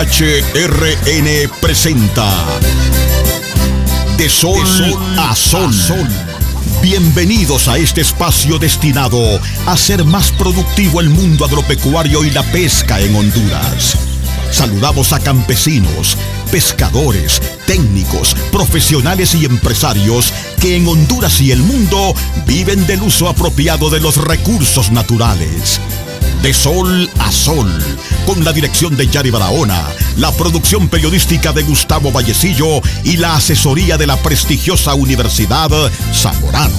HRN presenta De Sol, a Sol. Bienvenidos a este espacio destinado a hacer más productivo el mundo agropecuario y la pesca en Honduras. Saludamos a campesinos, pescadores, técnicos, profesionales y empresarios que en Honduras y el mundo viven del uso apropiado de los recursos naturales. De sol a sol, con la dirección de Yari Barahona, la producción periodística de Gustavo Vallecillo y la asesoría de la prestigiosa Universidad Zamorano.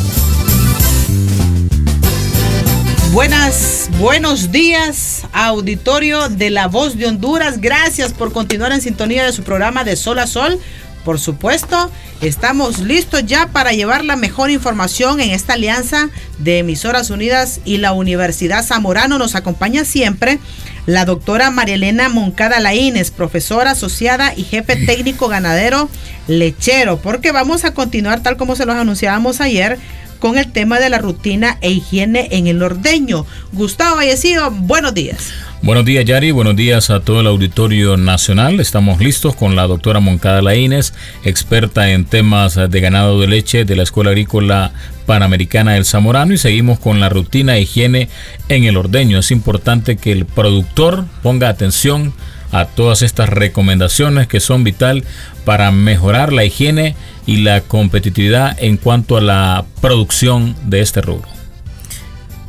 Buenas, buenos días, auditorio de La Voz de Honduras. Gracias por continuar en sintonía de su programa de Sol a Sol. Por supuesto, estamos listos ya para llevar la mejor información en esta alianza de Emisoras Unidas y la Universidad Zamorano. Nos acompaña siempre la doctora Marielena Moncada Laínez, profesora asociada y jefe técnico ganadero lechero, porque vamos a continuar tal como se los anunciábamos ayer con el tema de la rutina e higiene en el ordeño. Gustavo Vallecillo, buenos días. Buenos días, Yari. Buenos días a todo el auditorio nacional. Estamos listos con la doctora Moncada Laínez, experta en temas de ganado de leche de la Escuela Agrícola Panamericana del Zamorano y seguimos con la rutina e higiene en el ordeño. Es importante que el productor ponga atención a todas estas recomendaciones que son vital para mejorar la higiene y la competitividad en cuanto a la producción de este rubro.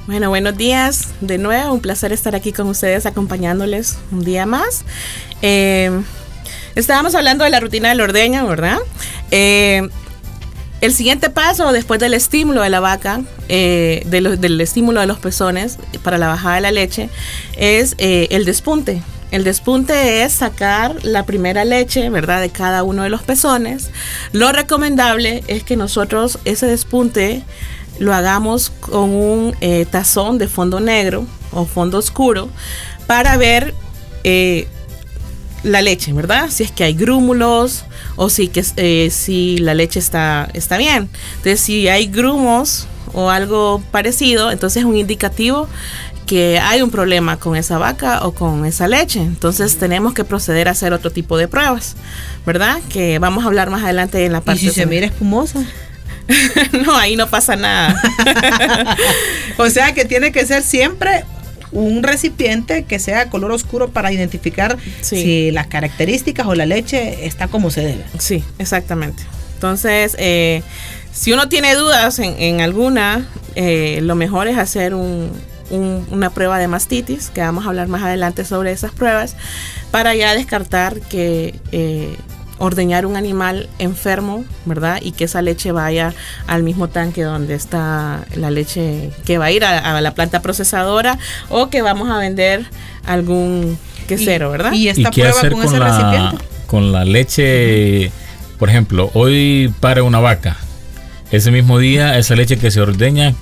Bueno, buenos días de nuevo, un placer estar aquí con ustedes acompañándoles un día más. Eh, estábamos hablando de la rutina del ordeño, ¿verdad? Eh, el siguiente paso, después del estímulo de la vaca, eh, del estímulo de los pezones para la bajada de la leche, es el despunte. El despunte es sacar la primera leche, ¿verdad? De cada uno de los pezones. Lo recomendable es que nosotros ese despunte lo hagamos con un eh, tazón de fondo negro o fondo oscuro para ver eh, la leche, ¿verdad? Si es que hay grúmulos o si, que, eh, si la leche está, está bien. Entonces, si hay grumos o algo parecido, entonces es un indicativo que hay un problema con esa vaca o con esa leche. Entonces tenemos que proceder a hacer otro tipo de pruebas, ¿verdad? Que vamos a hablar más adelante en la parte. ¿Y si se mira espumosa? no, ahí no pasa nada. o sea que tiene que ser siempre un recipiente que sea color oscuro para identificar si las características o la leche está como se debe. Sí, exactamente. Entonces, eh, si uno tiene dudas en, alguna, eh, lo mejor es hacer un, una prueba de mastitis, que vamos a hablar más adelante sobre esas pruebas, para ya descartar que eh, ordeñar un animal enfermo, ¿verdad? Y que esa leche vaya al mismo tanque donde está la leche que va a ir a, la planta procesadora o que vamos a vender algún quesero, ¿verdad? Y esta prueba con, ese la, recipiente. Con la leche, por ejemplo, hoy para una vaca. Ese mismo día, esa leche que se ordeña,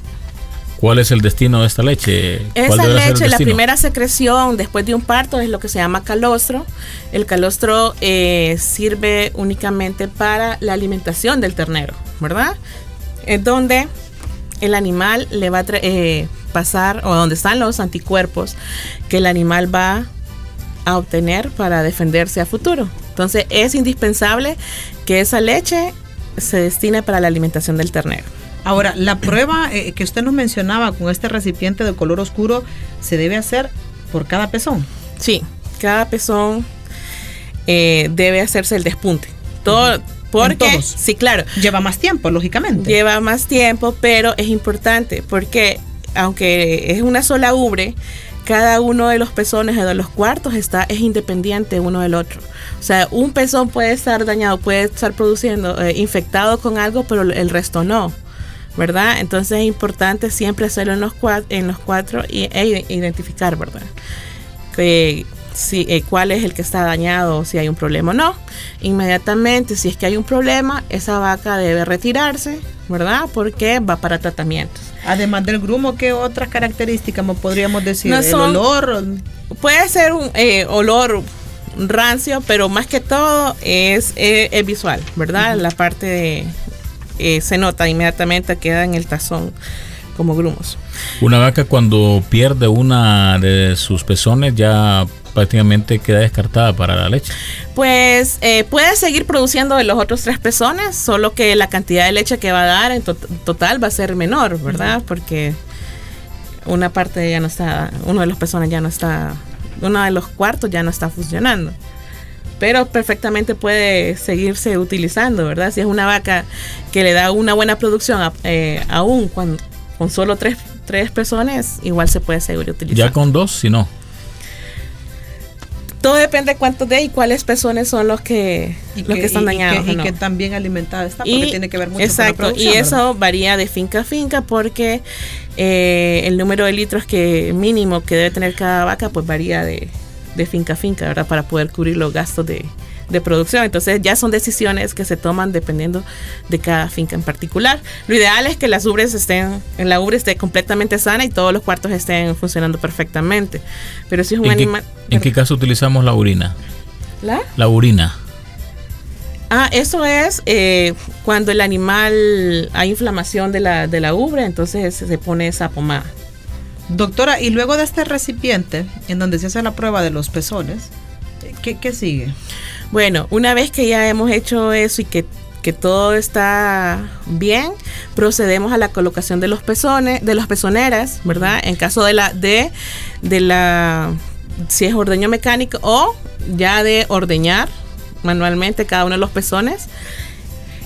¿Cuál es el destino de esta leche? Esa leche, la primera secreción después de un parto es lo que se llama calostro. El calostro eh, sirve únicamente para la alimentación del ternero, ¿verdad? Es donde el animal le va a eh, pasar, o donde están los anticuerpos que el animal va a obtener para defenderse a futuro. Entonces es indispensable que esa leche se destine para la alimentación del ternero. Ahora, la prueba eh, que usted nos mencionaba con este recipiente de color oscuro se debe hacer por cada pezón. Sí, cada pezón eh, debe hacerse el despunte. Todo, porque sí, claro, lleva más tiempo, lógicamente. Lleva más tiempo, pero es importante porque aunque es una sola ubre, cada uno de los pezones de los cuartos está es independiente uno del otro. O sea, un pezón puede estar dañado, puede estar produciendo eh, infectado con algo, pero el resto no. ¿Verdad? Entonces es importante siempre hacerlo en los cuatro, en los cuatro y, e identificar, ¿verdad? Que, si, eh, cuál es el que está dañado, si hay un problema o no. Inmediatamente, si es que hay un problema, esa vaca debe retirarse, ¿verdad? Porque va para tratamientos. Además del grumo, ¿qué otras características podríamos decir? ¿El olor? Puede ser un eh, olor rancio, pero más que todo es, eh, visual, ¿verdad? La parte de, eh, se nota inmediatamente, queda en el tazón como grumos. Una vaca cuando pierde una de sus pezones ya prácticamente queda descartada para la leche. Pues eh, puede seguir produciendo de los otros tres pezones, solo que la cantidad de leche que va a dar en total va a ser menor, ¿verdad? Porque una parte ya no está, uno de los pezones ya no está, uno de los cuartos ya no está funcionando. Pero perfectamente puede seguirse utilizando, ¿verdad? Si es una vaca que le da una buena producción, eh, aún con, con solo tres, tres pezones, igual se puede seguir utilizando. Ya con dos, si no. Todo depende de cuántos de y cuáles pezones son los que, los que, están dañados. Y, que, tan bien alimentada está, porque tiene que ver mucho exacto, con la y eso varía de finca a finca porque eh, el número de litros que mínimo que debe tener cada vaca pues varía de, de finca a finca, ¿verdad? Para poder cubrir los gastos de, de producción. Entonces ya son decisiones que se toman dependiendo de cada finca en particular. Lo ideal es que las ubres estén, en la ubre esté completamente sana y todos los cuartos estén funcionando perfectamente. Pero si es un ¿En animal... Qué, ¿En qué caso utilizamos la urina? ¿La? La urina. Ah, eso es eh, cuando el animal hay inflamación de la, de la ubre, entonces se pone esa pomada. Doctora, y luego de este recipiente, en donde se hace la prueba de los pezones, ¿qué, qué sigue? Bueno, una vez que ya hemos hecho eso y que, todo está bien, procedemos a la colocación de los pezones, de las pezoneras, ¿verdad? En caso de la, de, de la, si es ordeño mecánico o ya de ordeñar manualmente cada uno de los pezones.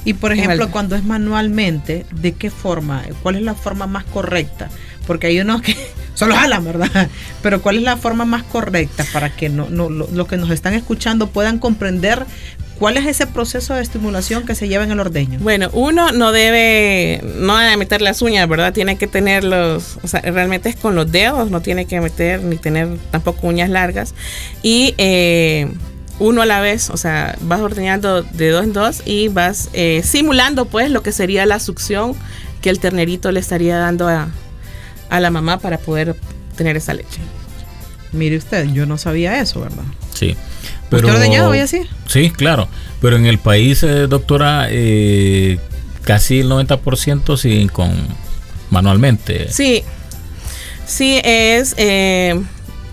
Y por ejemplo, cuando es manualmente, ¿de qué forma? ¿Cuál es la forma más correcta? Porque hay unos que solo jalan, ¿verdad? Pero ¿cuál es la forma más correcta para que no, no, los que nos están escuchando puedan comprender cuál es ese proceso de estimulación que se lleva en el ordeño? Bueno, uno no debe, no debe meter las uñas, ¿verdad? Tiene que tener los, o sea, realmente es con los dedos, no tiene que meter ni tener tampoco uñas largas. Y eh, uno a la vez, o sea, vas ordeñando de dos en dos y vas eh, simulando pues lo que sería la succión que el ternerito le estaría dando a, a la mamá para poder tener esa leche. Mire usted, yo no sabía eso, ¿verdad? Sí. Pero, ¿Usted ordeñado voy a decir? Sí, claro. Pero en el país, eh, doctora, eh, casi el 90% siguen con manualmente. Sí. Sí, es... Eh,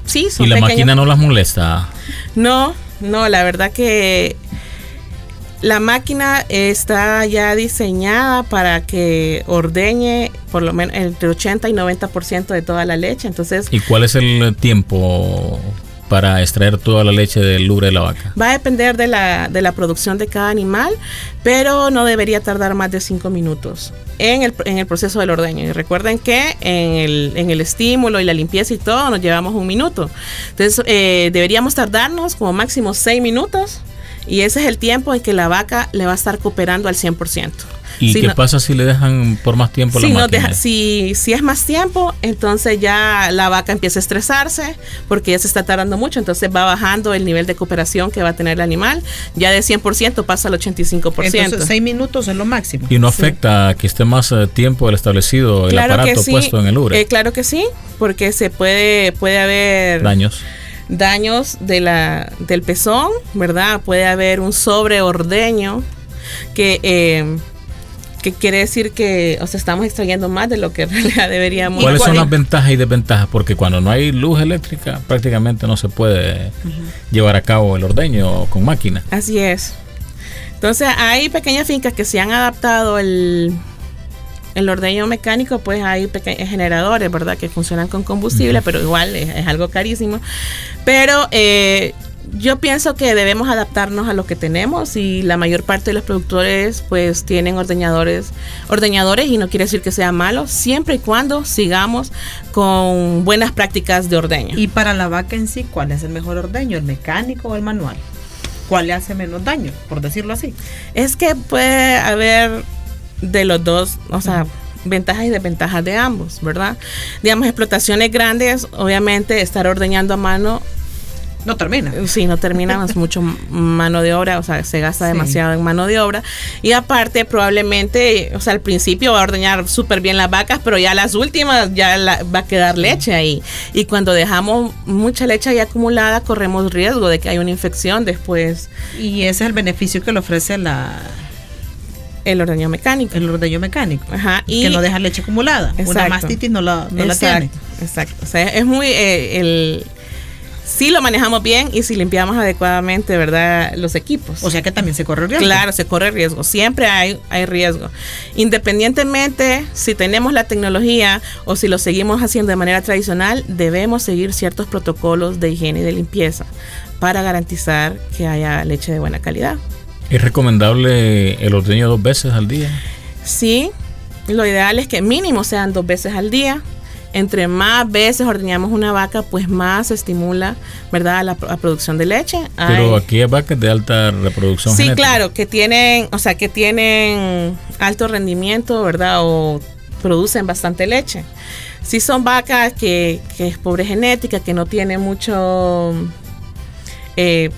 sí, son ¿Y la máquina no las molesta? No, no, la verdad que la máquina está ya diseñada para que ordeñe por lo menos entre 80 y 90% de toda la leche. Entonces, ¿Y cuál es el tiempo para extraer toda la leche del lubre de la vaca? Va a depender de la, de la producción de cada animal, pero no debería tardar más de 5 minutos en el, en el, proceso del ordeño. Y recuerden que en el, en el, estímulo y la limpieza y todo nos llevamos un minuto. Entonces, eh, deberíamos tardarnos como máximo 6 minutos y ese es el tiempo en que la vaca le va a estar cooperando al 100%. ¿Y qué pasa si le dejan por más tiempo si la máquina? si, si es más tiempo, entonces ya la vaca empieza a estresarse porque ya se está tardando mucho, entonces va bajando el nivel de cooperación que va a tener el animal. Ya de 100% pasa al 85%. Entonces 6 minutos es lo máximo. ¿Y no afecta que esté más eh, tiempo el establecido, el aparato puesto en el ubre? Eh, claro que sí, porque se puede, puede haber... Daños daños de la, del pezón, ¿verdad? Puede haber un sobreordeño que, eh, que quiere decir que o sea, estamos extrayendo más de lo que en realidad deberíamos. ¿Cuáles son las ventajas y desventajas? Porque cuando no hay luz eléctrica prácticamente no se puede llevar a cabo el ordeño con máquina. Así es. Entonces hay pequeñas fincas que se han adaptado el el ordeño mecánico, pues hay pequeños generadores, ¿verdad? Que funcionan con combustible, pero igual es, algo carísimo. Pero eh, yo pienso que debemos adaptarnos a lo que tenemos y la mayor parte de los productores pues tienen ordeñadores, ordeñadores y no quiere decir que sea malo, siempre y cuando sigamos con buenas prácticas de ordeño. Y para la vaca en sí, ¿cuál es el mejor ordeño? ¿El mecánico o el manual? ¿Cuál le hace menos daño, por decirlo así? Es que puede haber de los dos, o sea, ventajas y desventajas de ambos, ¿verdad? Digamos, explotaciones grandes, obviamente estar ordeñando a mano no termina. Sí, no termina, es mucho mano de obra, o sea, se gasta demasiado en mano de obra. Y aparte, probablemente, o sea, al principio va a ordeñar súper bien las vacas, pero ya las últimas ya va a quedar leche ahí. Y cuando dejamos mucha leche ahí acumulada, corremos riesgo de que haya una infección después. Y ese es el beneficio que le ofrece la, El ordeño mecánico. El ordeño mecánico. Ajá. Y que no deja leche acumulada. Una mastitis no la, no la tiene. Exacto. O sea, es muy eh, el si lo manejamos bien y si limpiamos adecuadamente, ¿verdad? Los equipos. O sea que también se corre riesgo. Claro, se corre riesgo. Siempre hay, hay riesgo. Independientemente si tenemos la tecnología o si lo seguimos haciendo de manera tradicional, debemos seguir ciertos protocolos de higiene y de limpieza para garantizar que haya leche de buena calidad. ¿Es recomendable el ordeño dos veces al día? Sí, lo ideal es que mínimo sean dos veces al día entre más veces ordeñamos una vaca, pues más se estimula, ¿verdad?, la, producción de leche. Pero aquí hay vacas de alta reproducción. Sí, claro, que tienen, o sea, que tienen alto rendimiento, ¿verdad?, o producen bastante leche. Si son vacas que, que es pobre genética, que no tienen mucho eh,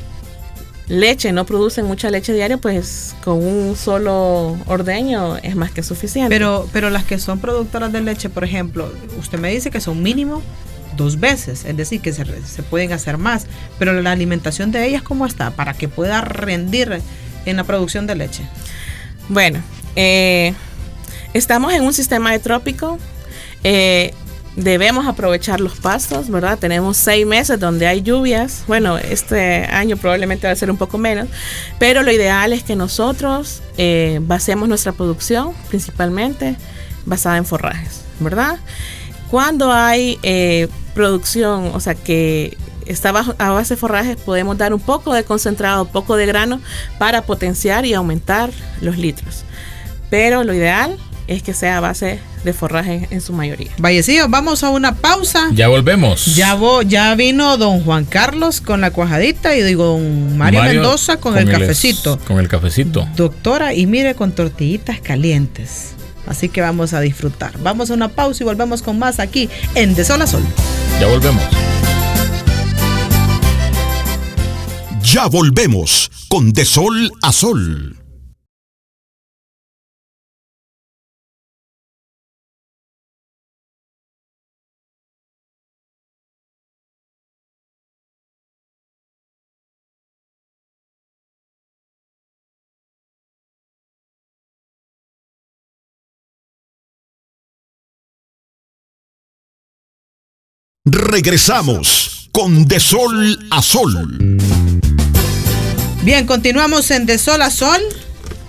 leche, no producen mucha leche diaria, pues con un solo ordeño es más que suficiente. Pero, pero las que son productoras de leche, por ejemplo, usted me dice que son mínimo dos veces, es decir, que se, pueden hacer más, pero la alimentación de ellas, ¿cómo está? Para que pueda rendir en la producción de leche. Bueno, eh, estamos en un sistema de trópico. Eh, debemos aprovechar los pastos, ¿verdad? Tenemos seis meses donde hay lluvias. Bueno, este año probablemente va a ser un poco menos, pero lo ideal es que nosotros eh, basemos nuestra producción principalmente basada en forrajes, ¿verdad? Cuando hay eh, producción, o sea que está a base de forrajes, podemos dar un poco de concentrado, un poco de grano para potenciar y aumentar los litros. Pero lo ideal es que sea a base de forraje en su mayoría. Vallecillo, vamos a una pausa. Ya volvemos. Ya, ya vino don Juan Carlos con la cuajadita y digo don Mario, Mendoza con, el, cafecito. con el cafecito. Doctora, y mire con tortillitas calientes. Así que vamos a disfrutar. Vamos a una pausa y volvemos con más aquí en De Sol a Sol. Ya volvemos. Ya volvemos con De Sol a Sol. Regresamos con De Sol a Sol. Bien, continuamos en De Sol a Sol.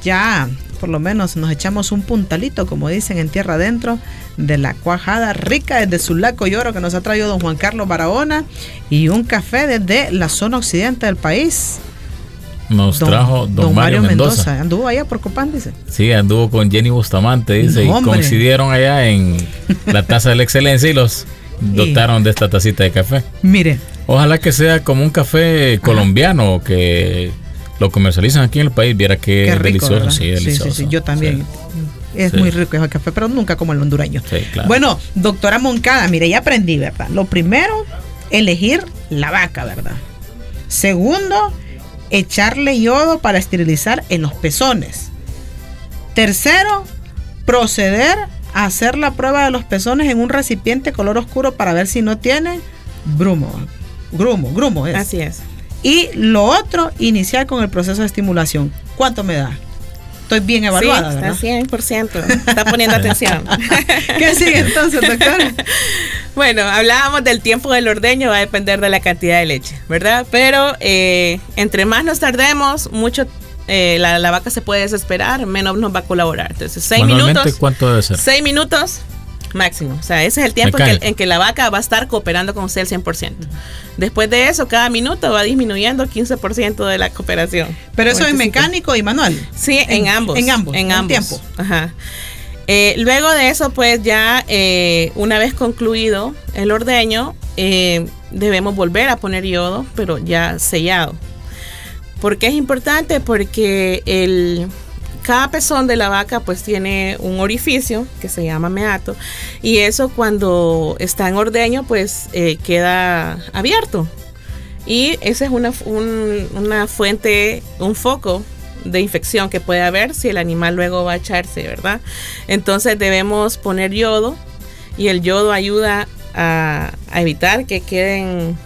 Ya, por lo menos nos echamos un puntalito, como dicen en tierra adentro, de la cuajada rica desde Sulaco y Oro que nos ha traído don Juan Carlos Barahona y un café desde la zona occidente del país. Nos trajo don, Mario, Mendoza. Anduvo allá por Copán, dice. Sí, anduvo con Jenny Bustamante, dice, y coincidieron allá en la Taza de la Excelencia y los dotaron de esta tacita de café. Mire. Ojalá que sea como un café colombiano que lo comercializan aquí en el país. Viera que es delicioso. Sí, delicioso. Sí, sí, yo también. Es muy rico ese café, pero nunca como el hondureño. Bueno, doctora Moncada, mire, ya aprendí, ¿verdad? Lo primero, elegir la vaca, ¿verdad? Segundo, echarle yodo para esterilizar en los pezones. Tercero, proceder hacer la prueba de los pezones en un recipiente color oscuro para ver si no tiene brumo. Grumo, grumo es. Así es. Y lo otro, iniciar con el proceso de estimulación. ¿Cuánto me da? Estoy bien evaluada, sí, está 100%. Está poniendo atención. ¿Qué sigue entonces, doctor? bueno, hablábamos del tiempo del ordeño, va a depender de la cantidad de leche, ¿verdad? Pero eh, entre más nos tardemos, mucho eh, la, vaca se puede desesperar, menos nos va a colaborar. Entonces, seis minutos. ¿Cuánto debe ser? Seis minutos máximo. O sea, ese es el tiempo en que, la vaca va a estar cooperando con usted al 100%. Después de eso, cada minuto va disminuyendo 15% de la cooperación. Pero eso es mecánico y manual. Sí, en, ambos. En ambos. En ambos. Tiempo. Ajá. Eh, luego de eso, pues ya eh, una vez concluido el ordeño, debemos volver a poner yodo, pero ya sellado. ¿Por qué es importante? Porque el, cada pezón de la vaca pues tiene un orificio que se llama meato y eso cuando está en ordeño pues eh, queda abierto y esa es una, una fuente, un foco de infección que puede haber si el animal luego va a echarse, ¿verdad? Entonces debemos poner yodo y el yodo ayuda a, a evitar que queden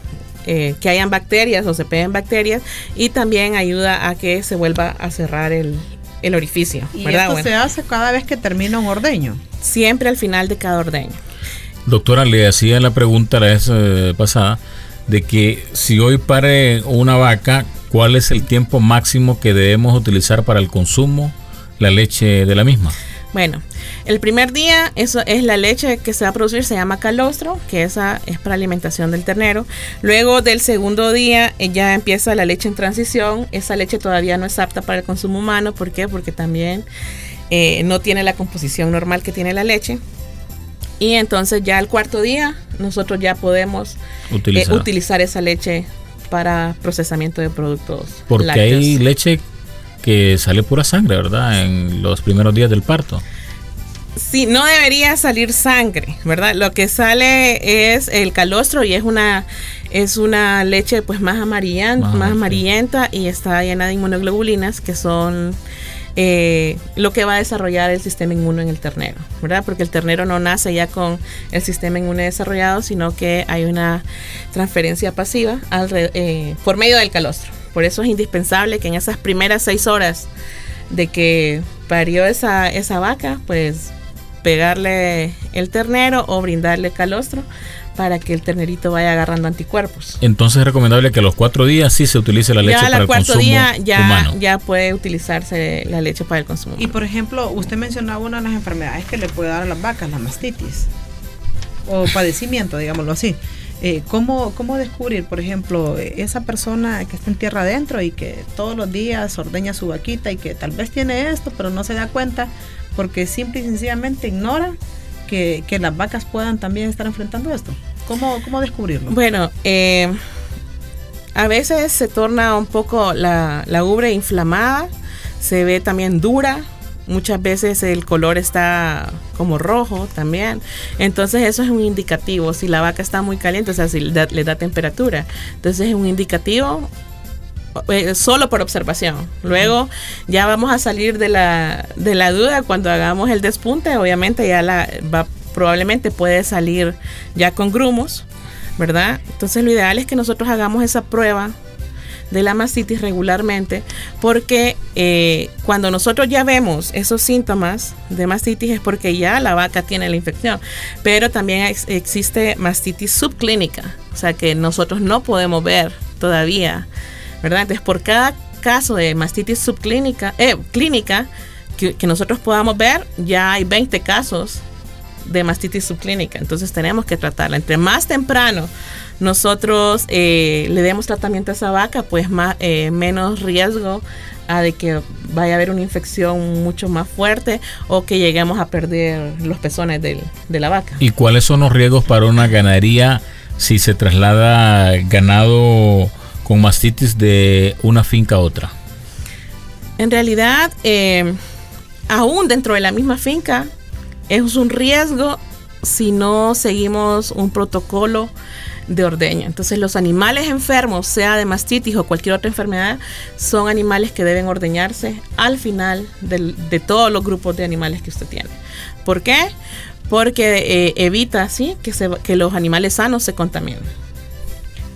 eh, que hayan bacterias o se peguen bacterias y también ayuda a que se vuelva a cerrar el, el orificio. Y ¿verdad? esto se hace cada vez que termina un ordeño. Siempre al final de cada ordeño. Doctora, le hacía la pregunta la vez eh, pasada de que si hoy pare una vaca, ¿cuál es el tiempo máximo que debemos utilizar para el consumo la leche de la misma? Bueno, el primer día eso es la leche que se va a producir, se llama calostro, que esa es para alimentación del ternero. Luego del segundo día eh, ya empieza la leche en transición. Esa leche todavía no es apta para el consumo humano. ¿Por qué? Porque también eh, no tiene la composición normal que tiene la leche. Y entonces ya el cuarto día nosotros ya podemos eh, Utilizar. utilizar esa leche para procesamiento de productos. Porque lácteos. hay leche que sale pura sangre, ¿verdad? En los primeros días del parto. Sí, no debería salir sangre, ¿verdad? Lo que sale es el calostro y es una es una leche pues más amarillenta, más amarillenta y está llena de inmunoglobulinas que son eh, lo que va a desarrollar el sistema inmune en el ternero, ¿verdad? Porque el ternero no nace ya con el sistema inmune desarrollado, sino que hay una transferencia pasiva alre- eh, por medio del calostro. Por eso es indispensable que en esas primeras seis horas de que parió esa, esa vaca, pues pegarle el ternero o brindarle calostro para que el ternerito vaya agarrando anticuerpos. Entonces es recomendable que a los cuatro días sí se utilice la leche ya para el cuarto consumo día ya, humano. ya puede utilizarse la leche para el consumo. Y por ejemplo, usted mencionaba una de las enfermedades que le puede dar a las vacas, la mastitis. O padecimiento, digámoslo así. Eh, ¿cómo, ¿Cómo descubrir, por ejemplo, esa persona que está en tierra adentro y que todos los días ordeña su vaquita y que tal vez tiene esto, pero no se da cuenta porque simple y sencillamente ignora que, que las vacas puedan también estar enfrentando esto? ¿Cómo, cómo descubrirlo? Bueno, eh, a veces se torna un poco la, la ubre inflamada, se ve también dura, muchas veces el color está como rojo también. Entonces eso es un indicativo, si la vaca está muy caliente, o sea, si le da, le da temperatura. Entonces es un indicativo eh, solo por observación. Luego ya vamos a salir de la, de la duda cuando hagamos el despunte, obviamente ya la va probablemente puede salir ya con grumos, ¿verdad? Entonces lo ideal es que nosotros hagamos esa prueba de la mastitis regularmente porque eh, cuando nosotros ya vemos esos síntomas de mastitis es porque ya la vaca tiene la infección, pero también ex existe mastitis subclínica, o sea que nosotros no podemos ver todavía, ¿verdad? Entonces por cada caso de mastitis subclínica, eh, clínica, que, que nosotros podamos ver, ya hay 20 casos de mastitis subclínica. Entonces tenemos que tratarla. Entre más temprano nosotros eh, le demos tratamiento a esa vaca, pues más, eh, menos riesgo a de que vaya a haber una infección mucho más fuerte o que lleguemos a perder los pezones del, de la vaca. ¿Y cuáles son los riesgos para una ganadería si se traslada ganado con mastitis de una finca a otra? En realidad, eh, aún dentro de la misma finca, es un riesgo si no seguimos un protocolo de ordeño. Entonces los animales enfermos, sea de mastitis o cualquier otra enfermedad, son animales que deben ordeñarse al final del, de todos los grupos de animales que usted tiene. ¿Por qué? Porque eh, evita así que, se, que los animales sanos se contaminen.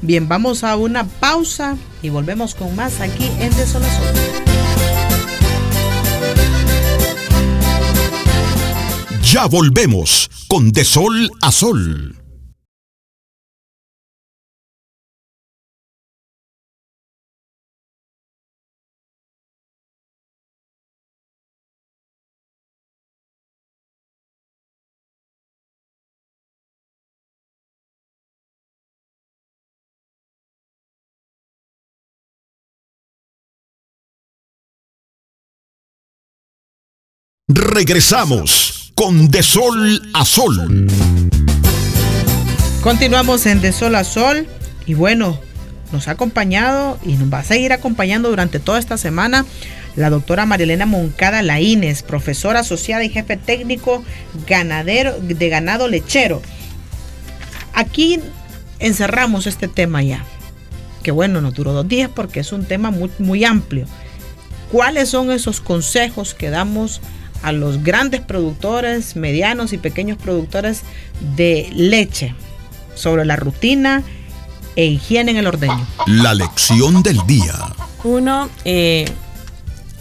Bien, vamos a una pausa y volvemos con más aquí en Desolación. Ya volvemos con De Sol a Sol. Regresamos con De Sol a Sol. Continuamos en De Sol a Sol y bueno, nos ha acompañado y nos va a seguir acompañando durante toda esta semana la doctora Marilena Moncada Laínez, profesora asociada y jefe técnico ganadero de ganado lechero. Aquí encerramos este tema ya, que bueno, nos duró dos días porque es un tema muy, muy amplio. ¿Cuáles son esos consejos que damos a los grandes productores, medianos y pequeños productores de leche sobre la rutina e higiene en el ordeño? La lección del día. Uno, eh,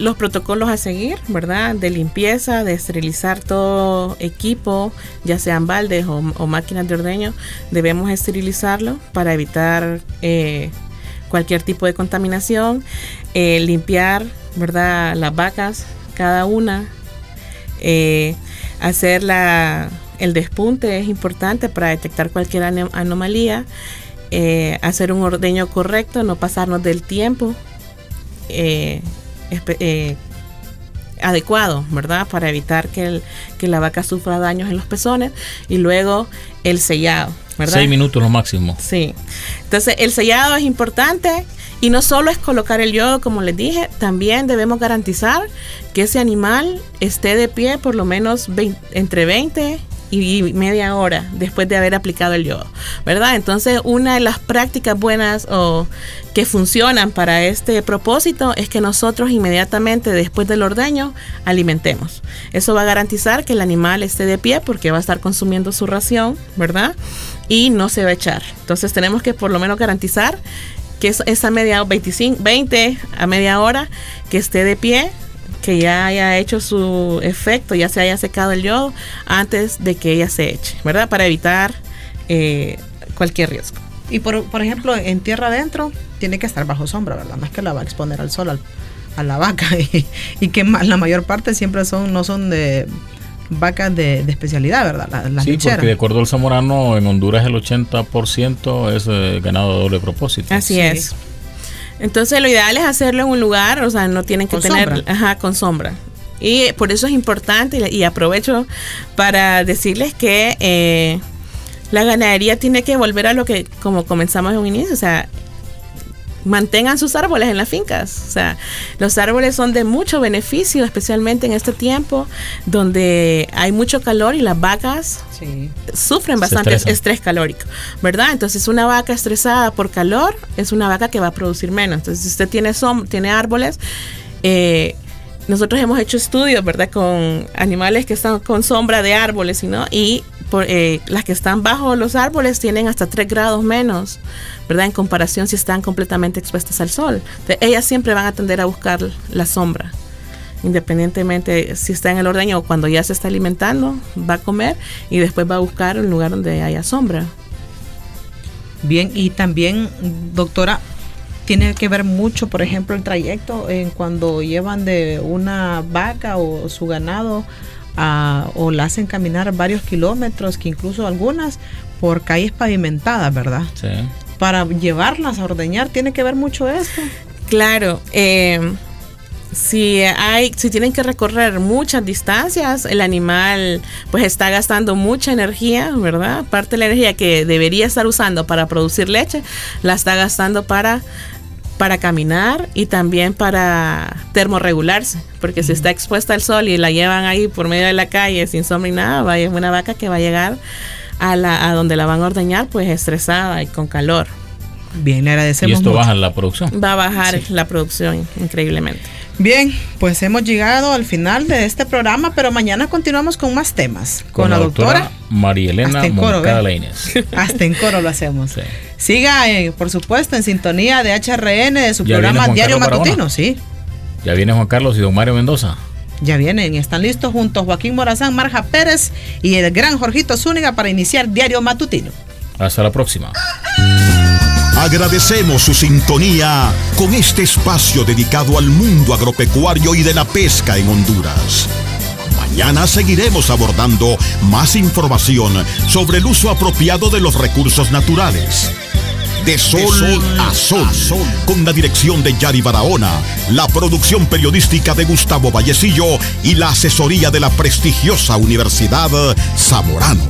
los protocolos a seguir, ¿verdad? De limpieza, de esterilizar todo equipo, ya sean baldes o, máquinas de ordeño, debemos esterilizarlo para evitar eh, cualquier tipo de contaminación, eh, limpiar, ¿verdad? Las vacas, cada una, eh, hacer la, el despunte es importante para detectar cualquier anomalía, hacer un ordeño correcto, no pasarnos del tiempo eh, adecuado, ¿verdad? Para evitar que, la vaca sufra daños en los pezones y luego el sellado, ¿verdad? Seis minutos lo máximo. Sí. Entonces el sellado es importante y no solo es colocar el yodo, como les dije, también debemos garantizar que ese animal esté de pie por lo menos entre 20 y media hora después de haber aplicado el yodo, ¿verdad? Entonces, una de las prácticas buenas o que funcionan para este propósito es que nosotros inmediatamente después del ordeño alimentemos. Eso va a garantizar que el animal esté de pie porque va a estar consumiendo su ración, ¿verdad? Y no se va a echar. Entonces, tenemos que por lo menos garantizar que esa media 25, 20 a media hora que esté de pie que ya haya hecho su efecto, ya se haya secado el yodo antes de que ella se eche, ¿verdad? Para evitar eh, cualquier riesgo. Y por, por, ejemplo, en tierra adentro tiene que estar bajo sombra, ¿verdad? Es que la va a exponer al sol a la vaca y, que la mayor parte siempre son no son de vacas de, especialidad, ¿verdad? La, sí, porque de acuerdo al zamorano, en Honduras el 80% es eh, ganado de doble propósito. Así es. Entonces lo ideal es hacerlo en un lugar, o sea, no tienen que tener, ajá, con sombra. Y por eso es importante y aprovecho para decirles que eh, la ganadería tiene que volver a lo que, como comenzamos en un inicio, o sea, mantengan sus árboles en las fincas. O sea, los árboles son de mucho beneficio, especialmente en este tiempo donde hay mucho calor y las vacas sufren bastante estrés calórico, ¿verdad? Entonces, una vaca estresada por calor es una vaca que va a producir menos. Entonces, si usted tiene, tiene árboles, eh, nosotros hemos hecho estudios, ¿verdad? Con animales que están con sombra de árboles, ¿no? Y eh, las que están bajo los árboles tienen hasta 3 grados menos, ¿verdad? En comparación si están completamente expuestas al sol. ellas siempre van a tender a buscar la sombra. Independientemente si está en el ordeño o cuando ya se está alimentando, va a comer y después va a buscar un lugar donde haya sombra. Bien, y también, doctora, tiene que ver mucho, por ejemplo, el trayecto en cuando llevan de una vaca o su ganado o la hacen caminar varios kilómetros, que incluso algunas por calles pavimentadas, ¿verdad? Sí. Para llevarlas a ordeñar, tiene que ver mucho esto. Claro, eh, si hay, si tienen que recorrer muchas distancias, el animal pues está gastando mucha energía, ¿verdad? Parte de la energía que debería estar usando para producir leche, la está gastando para para caminar y también para termorregularse, porque si está expuesta al sol y la llevan ahí por medio de la calle sin sombra y nada, va a una vaca que va a llegar a, la, a donde la van a ordeñar pues estresada y con calor. Bien, le agradecemos. Y esto baja la producción. Va a bajar la producción increíblemente. Bien, pues hemos llegado al final de este programa, pero mañana continuamos con más temas. Con, la, doctora, María Elena Moncada Hasta en coro lo hacemos. Siga, eh, por supuesto, en sintonía de HRN, de su programa Diario Matutino, sí. Ya viene Juan Carlos y don Mario Mendoza. Ya vienen y están listos juntos Joaquín Morazán, Marja Pérez y el gran Jorgito Zúñiga para iniciar Diario Matutino. Hasta la próxima. Agradecemos su sintonía con este espacio dedicado al mundo agropecuario y de la pesca en Honduras. Mañana seguiremos abordando más información sobre el uso apropiado de los recursos naturales. De sol, a, sol, con la dirección de Yari Barahona, la producción periodística de Gustavo Vallecillo y la asesoría de la prestigiosa Universidad Zamorano.